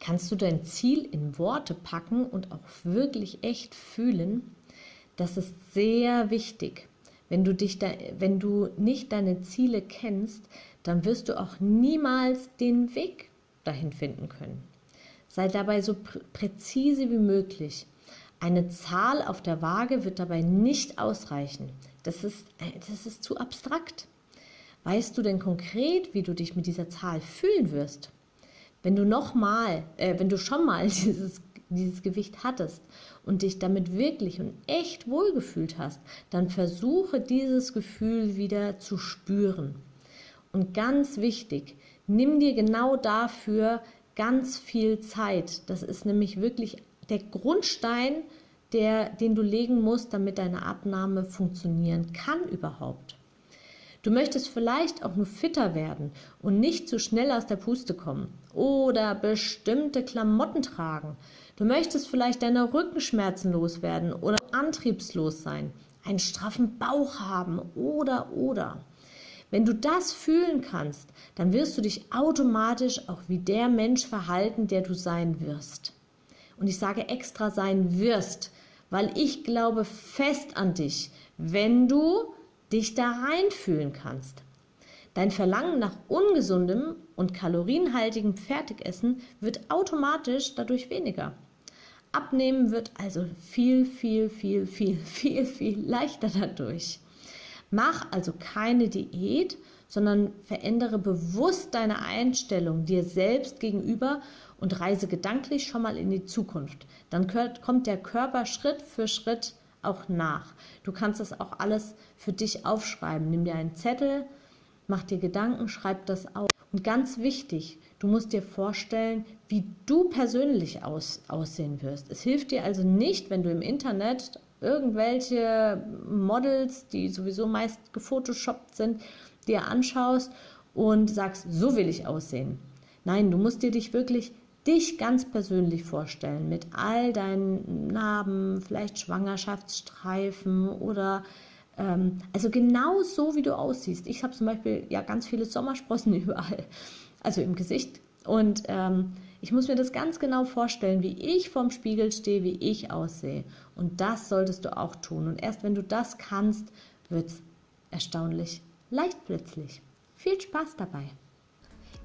Kannst du dein Ziel in Worte packen und auch wirklich echt fühlen? Das ist sehr wichtig. Wenn du, dich da, wenn du nicht deine Ziele kennst, dann wirst du auch niemals den Weg dahin finden können. Sei dabei so prä präzise wie möglich. Eine Zahl auf der Waage wird dabei nicht ausreichen. Das ist, das ist zu abstrakt. Weißt du denn konkret, wie du dich mit dieser Zahl fühlen wirst? Wenn du noch mal, äh, wenn du schon mal dieses, dieses Gewicht hattest und dich damit wirklich und echt wohlgefühlt hast, dann versuche dieses Gefühl wieder zu spüren. Und ganz wichtig, nimm dir genau dafür ganz viel Zeit. Das ist nämlich wirklich der Grundstein, der, den du legen musst, damit deine Abnahme funktionieren kann überhaupt. Du möchtest vielleicht auch nur fitter werden und nicht zu schnell aus der Puste kommen oder bestimmte Klamotten tragen. Du möchtest vielleicht deine Rückenschmerzen loswerden oder antriebslos sein, einen straffen Bauch haben oder oder. Wenn du das fühlen kannst, dann wirst du dich automatisch auch wie der Mensch verhalten, der du sein wirst. Und ich sage extra sein wirst, weil ich glaube fest an dich, wenn du dich da reinfühlen kannst. Dein Verlangen nach ungesundem und kalorienhaltigem Fertigessen wird automatisch dadurch weniger. Abnehmen wird also viel, viel, viel, viel, viel, viel leichter dadurch. Mach also keine Diät, sondern verändere bewusst deine Einstellung dir selbst gegenüber und reise gedanklich schon mal in die Zukunft. Dann kommt der Körper Schritt für Schritt auch nach. Du kannst das auch alles für dich aufschreiben. Nimm dir einen Zettel, mach dir Gedanken, schreib das auf. Und ganz wichtig, du musst dir vorstellen, wie du persönlich aus, aussehen wirst. Es hilft dir also nicht, wenn du im Internet irgendwelche Models, die sowieso meist gefotoshoppt sind, dir anschaust und sagst, so will ich aussehen. Nein, du musst dir dich wirklich dich ganz persönlich vorstellen mit all deinen Narben, vielleicht Schwangerschaftsstreifen oder ähm, also genau so, wie du aussiehst. Ich habe zum Beispiel ja ganz viele Sommersprossen überall, also im Gesicht. Und ähm, ich muss mir das ganz genau vorstellen, wie ich vorm Spiegel stehe, wie ich aussehe. Und das solltest du auch tun. Und erst wenn du das kannst, wird es erstaunlich leicht plötzlich. Viel Spaß dabei!